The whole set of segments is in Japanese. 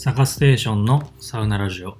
サカステーションのサウナラジオ。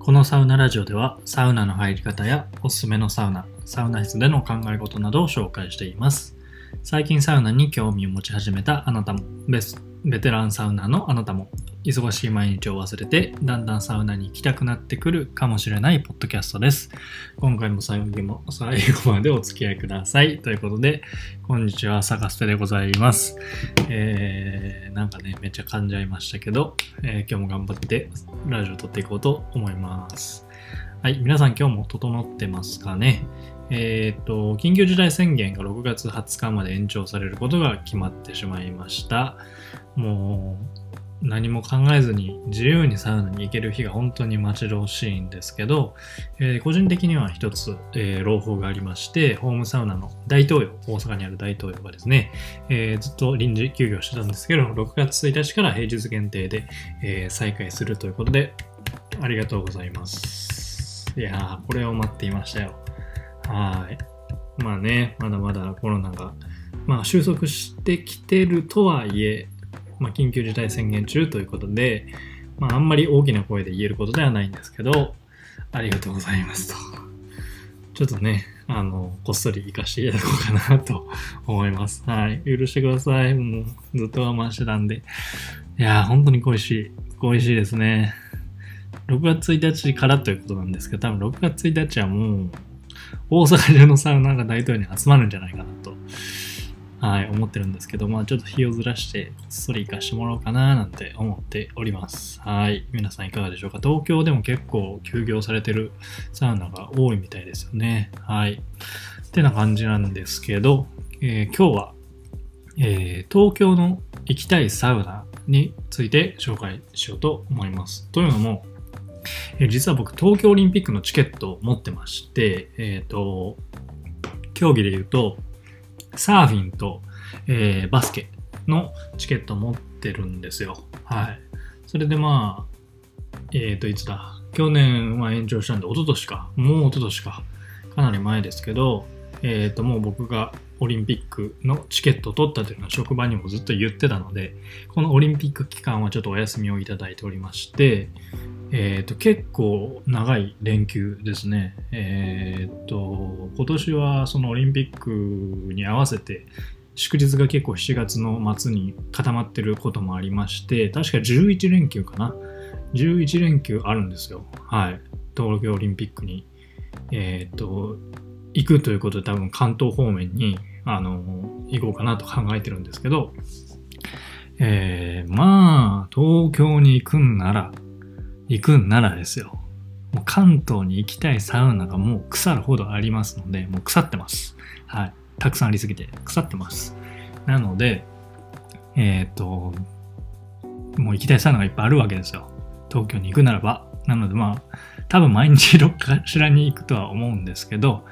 このサウナラジオではサウナの入り方やおすすめのサウナサウナ室での考え事などを紹介しています。最近サウナに興味を持ち始めたあなたもベスベテランサウナのあなたも忙しい毎日を忘れてだんだんサウナに行きたくなってくるかもしれないポッドキャストです。今回も最後も最後までお付き合いください。ということでこんにちはサカステでございます。えー、なんかねめっちゃ噛んじゃいましたけど、えー、今日も頑張ってラジオ撮っていこうと思います。はい皆さん今日も整ってますかね？えっ、と、緊急事態宣言が6月20日まで延長されることが決まってしまいました。もう、何も考えずに自由にサウナに行ける日が本当に待ち遠しいんですけど、えー、個人的には一つ、えー、朗報がありまして、ホームサウナの大東洋、大阪にある大東洋がですね、えー、ずっと臨時休業してたんですけど、6月1日から平日限定で、え再開するということで、ありがとうございます。いやー、これを待っていましたよ。はい。まあね、まだまだコロナが、まあ、収束してきてるとはいえ、まあ、緊急事態宣言中ということで、まあ、あんまり大きな声で言えることではないんですけど、ありがとうございますと。ちょっとね、あの、こっそり行かせていただこうかなと思います。はい。許してください。もう、ずっと我慢してたんで。いやー、本当に恋しい。恋しいですね。6月1日からということなんですけど、多分6月1日はもう、大阪中のサウナが大統領に集まるんじゃないかなと、はい、思ってるんですけど、まあちょっと日をずらして、こっそり行かしてもらおうかななんて思っております。はい。皆さんいかがでしょうか？東京でも結構休業されてるサウナが多いみたいですよね。はい。ってな感じなんですけど、えー、今日は、えー、東京の行きたいサウナについて紹介しようと思います。というのも、え実は僕、東京オリンピックのチケットを持ってまして、えっ、と、競技で言うと、サーフィンと、えー、バスケのチケット持ってるんですよ。はい。それでまあ、えっ、ー、と、いつだ？去年は延長したんで、一昨年か。もう一昨年か。かなり前ですけど、えっ、ー、と、もう僕がオリンピックのチケットを取ったというのは職場にもずっと言ってたので、このオリンピック期間はちょっとお休みをいただいておりまして、え、ー、と、結構長い連休ですね。え、ー、と、今年はそのオリンピックに合わせて、祝日が結構7月の末に固まってることもありまして、確か11連休かな？11連休あるんですよ。はい。東京オリンピックに、えっ、ー、と、行くということで多分関東方面に、あの、行こうかなと考えてるんですけど、えー、まあ、東京に行くんなら、行くんならですよ。もう関東に行きたいサウナがもう腐るほどありますので、もう腐ってます。はい。たくさんありすぎて腐ってます。なので、えっ、ー、と、もう行きたいサウナがいっぱいあるわけですよ。東京に行くならば。なのでまあ、多分毎日どっかしらに行くとは思うんですけど、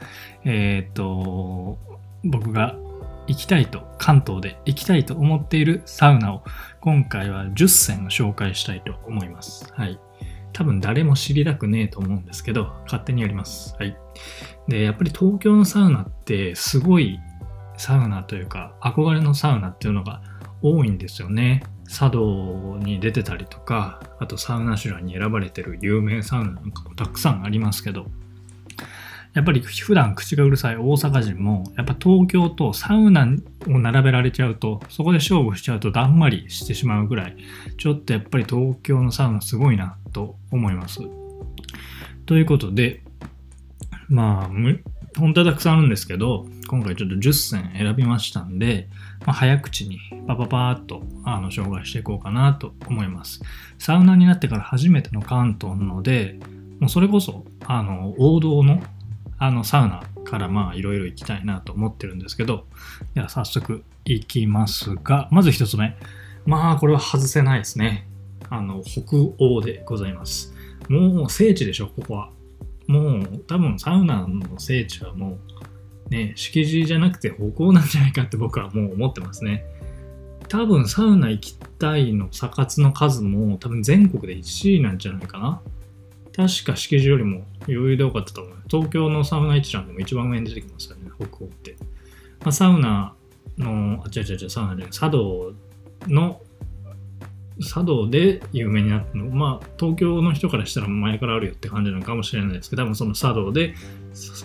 えっ、ー、と、僕が行きたいと、関東で行きたいと思っているサウナを今回は10選紹介したいと思います。はい。多分誰も知りたくねえと思うんですけど、勝手にやります。はい。で、やっぱり東京のサウナってすごいサウナというか、憧れのサウナっていうのが多いんですよね。茶道に出てたりとか、あとサウナシュラに選ばれてる有名サウナなんかもたくさんありますけど、やっぱり普段口がうるさい大阪人も、やっぱ東京とサウナを並べられちゃうと、そこで勝負しちゃうとだんまりしてしまうぐらい、ちょっとやっぱり東京のサウナすごいなと思います。ということで、まあ、本当はたくさんあるんですけど、今回ちょっと10選選びましたんで、まあ、早口にパパパーっとあの紹介していこうかなと思います。サウナになってから初めての関東なので、もうそれこそあの王道のあのサウナからまあいろいろ行きたいなと思ってるんですけど、では早速行きますが、まず一つ目。まあこれは外せないですね。あの、北欧でございます。もう聖地でしょ、ここは。もう多分サウナの聖地はもうね、敷地じゃなくて北欧なんじゃないかって僕はもう思ってますね。多分サウナ行きたいの、サ活の数も多分全国で1位なんじゃないかな。確か敷地よりも余裕で多かったと思う。東京のサウナ一覧でも一番上に出てきますよね、北欧って。まあ、サウナの、あ、違う違う違う、サウナで、茶道の茶道で有名になったの。まあ東京の人からしたら前からあるよって感じなのかもしれないですけど多分その茶道で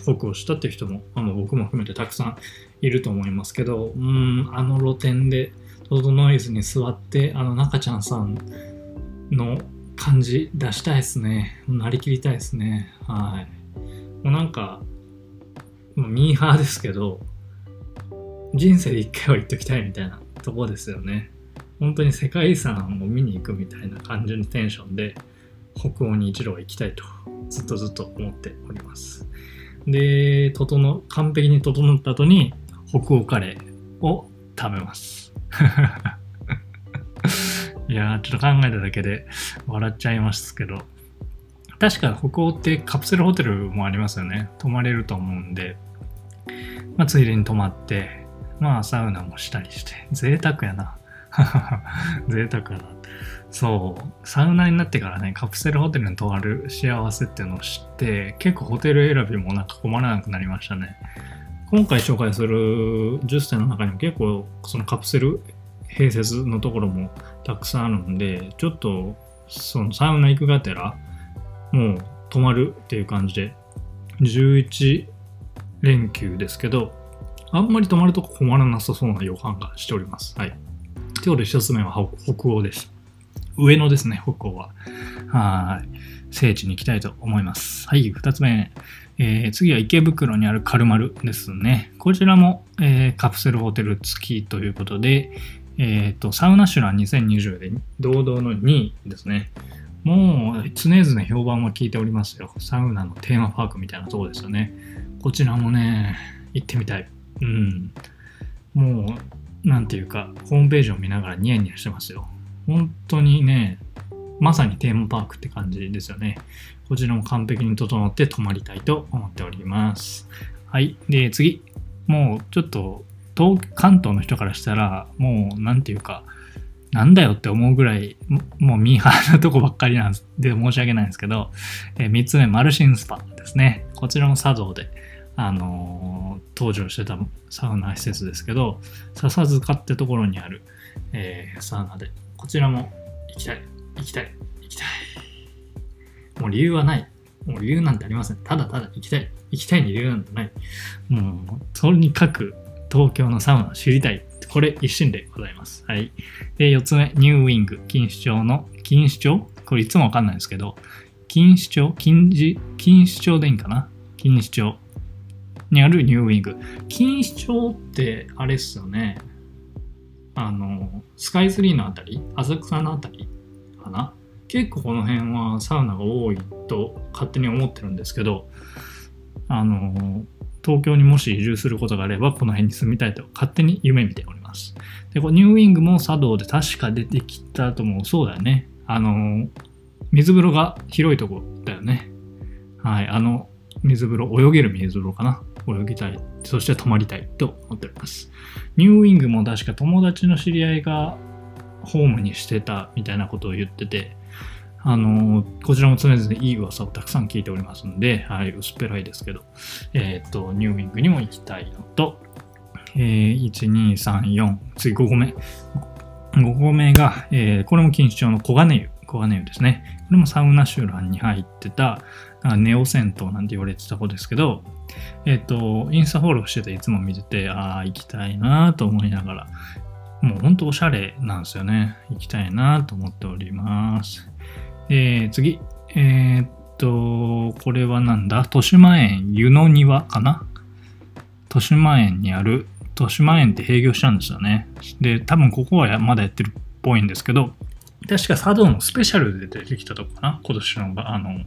北をしたっていう人も、あの僕も含めてたくさんいると思いますけどうんあの露店で整えずに座ってあの中ちゃんさんの感じ出したいですね。なりきりたいですね。はい。もうなんかミーハーですけど人生で一回は行っときたいみたいなとこですよね。本当に世界遺産を見に行くみたいな感じのテンションで北欧に一度は行きたいとずっとずっと思っております。で整完璧に整った後に北欧カレーを食べます。いやーちょっと考えただけで笑っちゃいますけど。確か北欧ってカプセルホテルもありますよね。泊まれると思うんで、まあ、ついでに泊まってまあサウナもしたりして。贅沢やな。贅沢だ。そう、サウナになってからね、カプセルホテルに泊まる幸せっていうのを知って、結構ホテル選びもなんか困らなくなりましたね。今回紹介する10選の中にも結構そのカプセル併設のところもたくさんあるんで、ちょっとそのサウナ行くがてら、もう泊まるっていう感じで、11連休ですけど、あんまり泊まると困らなさそうな予感がしております。はい。今日で一つ目は北欧です。上野ですね、北欧は。はい。聖地に行きたいと思います。はい、二つ目。えー、次は池袋にあるカルマルですね。こちらも、えー、カプセルホテル付きということで、えっ、ー、と、サウナシュラン2020で堂々の2位ですね。もう常々評判は聞いておりますよ。サウナのテーマパークみたいなとこですよね。こちらもね、行ってみたい。うん。もうなんていうか、ホームページを見ながらニヤニヤしてますよ。本当にね、まさにテーマパークって感じですよね。こちらも完璧に整って泊まりたいと思っております。はい。で、次。もうちょっと、東関東の人からしたら、もう、なんていうか、なんだよって思うぐらい、もうミーハーなとこばっかりなんで申し訳ないんですけど、えー、3つ目、マルシンスパですね。こちらも茶道で、あの、登場してたサウナ施設ですけど、笹塚ってところにある、えー、サウナで、こちらも行きたい、行きたい、行きたい。もう理由はない。もう理由なんてありません。ただただ行きたい。行きたいに理由なんてない。もう、とにかく東京のサウナ知りたい。これ一心でございます。はい。で、4つ目、ニューウィング、錦糸町の、錦糸町？これいつもわかんないですけど、錦糸町？金字、錦糸町でいいんかな？錦糸町。にあるニューウィング。錦糸町ってあれっすよね。あの、スカイツリーのあたり？浅草のあたり？かな？結構この辺はサウナが多いと勝手に思ってるんですけど、あの、東京にもし移住することがあれば、この辺に住みたいと勝手に夢見ております。で、こニューウィングも茶道で確か出てきたと思う。そうだよね。あの、水風呂が広いとこだよね。はい。あの、水風呂、泳げる水風呂かな。泳ぎたい。そして泊まりたいと思っております。ニューウィングも確か友達の知り合いがホームにしてたみたいなことを言ってて、あのこちらも常々いい噂をたくさん聞いておりますんで、はい、薄っぺらいですけど、えっ、と、ニューウィングにも行きたいのと、えー、1、2、3、4、次5個目。5個目が、えー、これも錦糸町の黄金湯。黄金湯ですね。これもサウナ集団に入ってた、ネオ銭湯なんて言われてた子ですけど、えっ、と、インスタフォローしてていつも見てて、ああ、行きたいなと思いながら、もうほんとおしゃれなんですよね。行きたいなと思っております。えー、次。えー、っと、これはなんだ？豊島園湯の庭かな？豊島園にある、豊島園って閉業したんですよね。で、多分ここはまだやってるっぽいんですけど、確か茶道のスペシャルで出てきたとこかな？今年の、あの、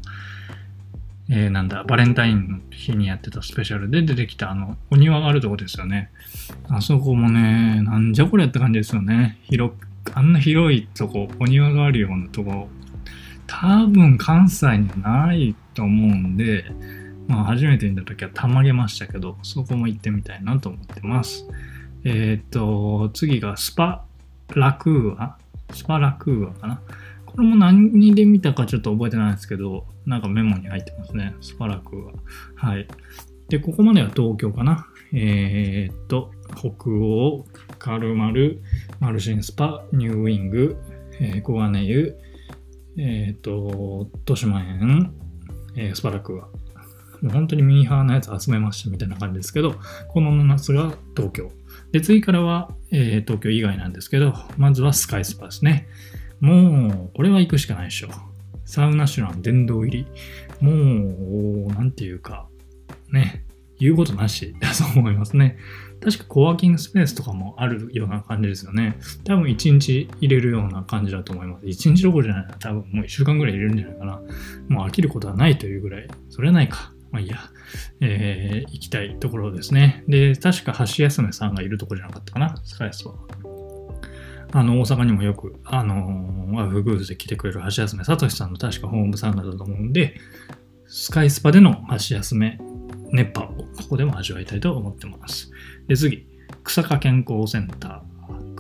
えー、なんだ、バレンタインの日にやってたスペシャルで出てきたあの、お庭があるとこですよね。あそこもね、なんじゃこれって感じですよね。広あんな広いとこ、お庭があるようなとこ、多分関西にはないと思うんで、まあ初めて見た時はたまげましたけど、そこも行ってみたいなと思ってます。えっ、と、次がスパラクーアスパラクーアかなこれも何で見たかちょっと覚えてないんですけど、なんかメモに入ってますね。スパラクは。はい。で、ここまでは東京かな。えー、っと、北欧、カルマル、マルシンスパ、ニューウィング、えー、小金湯、えっ、と、豊島園、えー、スパラクーア。もう本当にミーハーなやつ集めましたみたいな感じですけど、この夏が東京。で、次からは、えー、東京以外なんですけど、まずはスカイスパですね。もう、これは行くしかないでしょ。サウナシュラン殿堂入り。もう、なんていうか、ね、言うことなしだと思いますね。確かコワーキングスペースとかもあるような感じですよね。多分1日入れるような感じだと思います。1日どころじゃないな。多分もう1週間ぐらい入れるんじゃないかな。もう飽きることはないというぐらい。それはないか。まあいいや。えー、行きたいところですね。で、確か橋休めさんがいるところじゃなかったかな。スカイスは。あの、大阪にもよく、あのー、アフグーズで来てくれる橋休めさとしさんの確かホームサウナだと思うんで、スカイスパでの橋休め熱波をここでも味わいたいと思ってます。で、次、草加健康センター。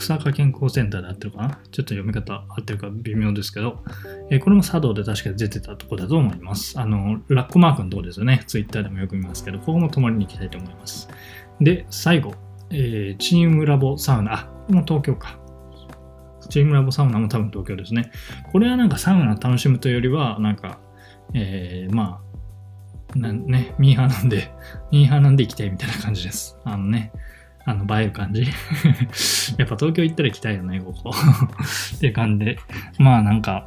草加健康センターで合ってるかな？ちょっと読み方合ってるか微妙ですけど、えー、これも茶道で確か出てたとこだと思います。あの、ラッコマークのとこですよね。ツイッターでもよく見ますけど、ここも泊まりに行きたいと思います。で、最後、えー、チームラボサウナ。あ、これも東京か。チームラボサウナも多分東京ですね。これはなんかサウナ楽しむというよりは、なんか、えー、まあ、ね、ミーハーなんで、ミーハーなんで行きたいみたいな感じです。あのね、あの、映える感じ。やっぱ東京行ったら行きたいよね、ここ。っていう感じで。まあなんか、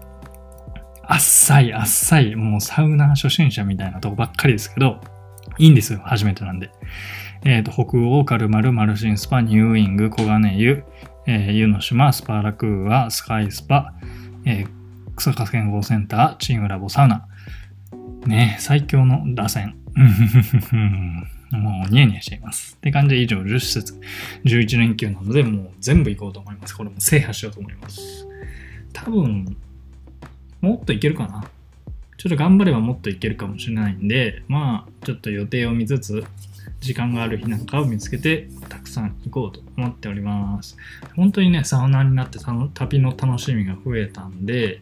あっさい、あっさい、もうサウナ初心者みたいなとこばっかりですけど、いいんですよ、初めてなんで。えっ、ー、と、北欧、カルマル、マルシンスパ、ニューイング、小金湯、えー、湯の島、スパラクーア、スカイスパ、えー、草加健康センター、チームラボサウナ。ね最強の打線。もうニヤニヤしています。って感じで以上10施設、11連休なので、もう全部行こうと思います。これも制覇しようと思います。多分、もっといけるかな。ちょっと頑張ればもっといけるかもしれないんで、まあ、ちょっと予定を見つつ、時間がある日なんかを見つけて、たくさん行こうと思っております。本当にね、サウナーになって旅の楽しみが増えたんで、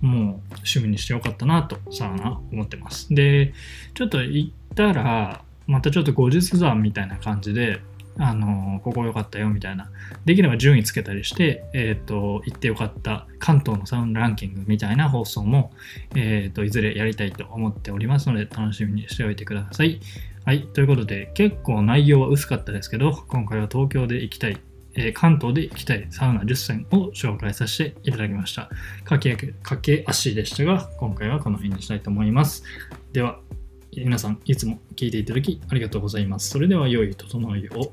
もう趣味にしてよかったなと、サウナ思ってます。で、ちょっと行ったら、またちょっと後日談みたいな感じで、あのここ良かったよみたいな。できれば順位つけたりして、えっ、ー、と、行ってよかった関東のサウンドランキングみたいな放送も、えっ、ー、と、いずれやりたいと思っておりますので、楽しみにしておいてください。はい。ということで、結構内容は薄かったですけど、今回は東京で行きたい、えー、関東で行きたいサウナ10選を紹介させていただきました。駆け駆け足でしたが、今回はこの辺にしたいと思います。では、皆さんいつも聞いていただきありがとうございます。それでは良い整いを。